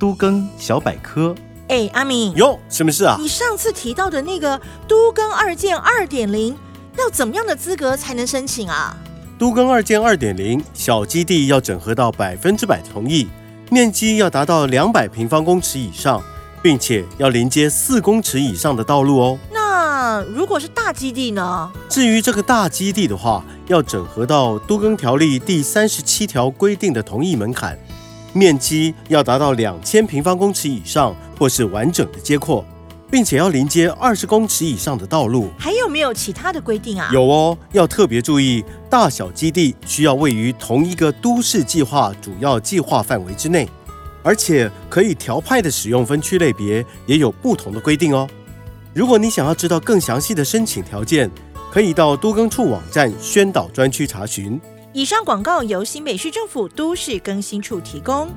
都更小百科。哎，阿明，哟，什么事啊？你上次提到的那个都更二建二点零，要怎么样的资格才能申请啊？都更二建二点零，小基地要整合到百分之百同意，面积要达到两百平方公尺以上，并且要连接四公尺以上的道路哦。那如果是大基地呢？至于这个大基地的话，要整合到都更条例第三十七条规定的同意门槛，面积要达到两千平方公尺以上，或是完整的街廓，并且要临接二十公尺以上的道路。还有没有其他的规定啊？有哦，要特别注意，大小基地需要位于同一个都市计划主要计划范围之内，而且可以调派的使用分区类别也有不同的规定哦。如果你想要知道更详细的申请条件，可以到都更处网站宣导专区查询。以上广告由新北市政府都市更新处提供。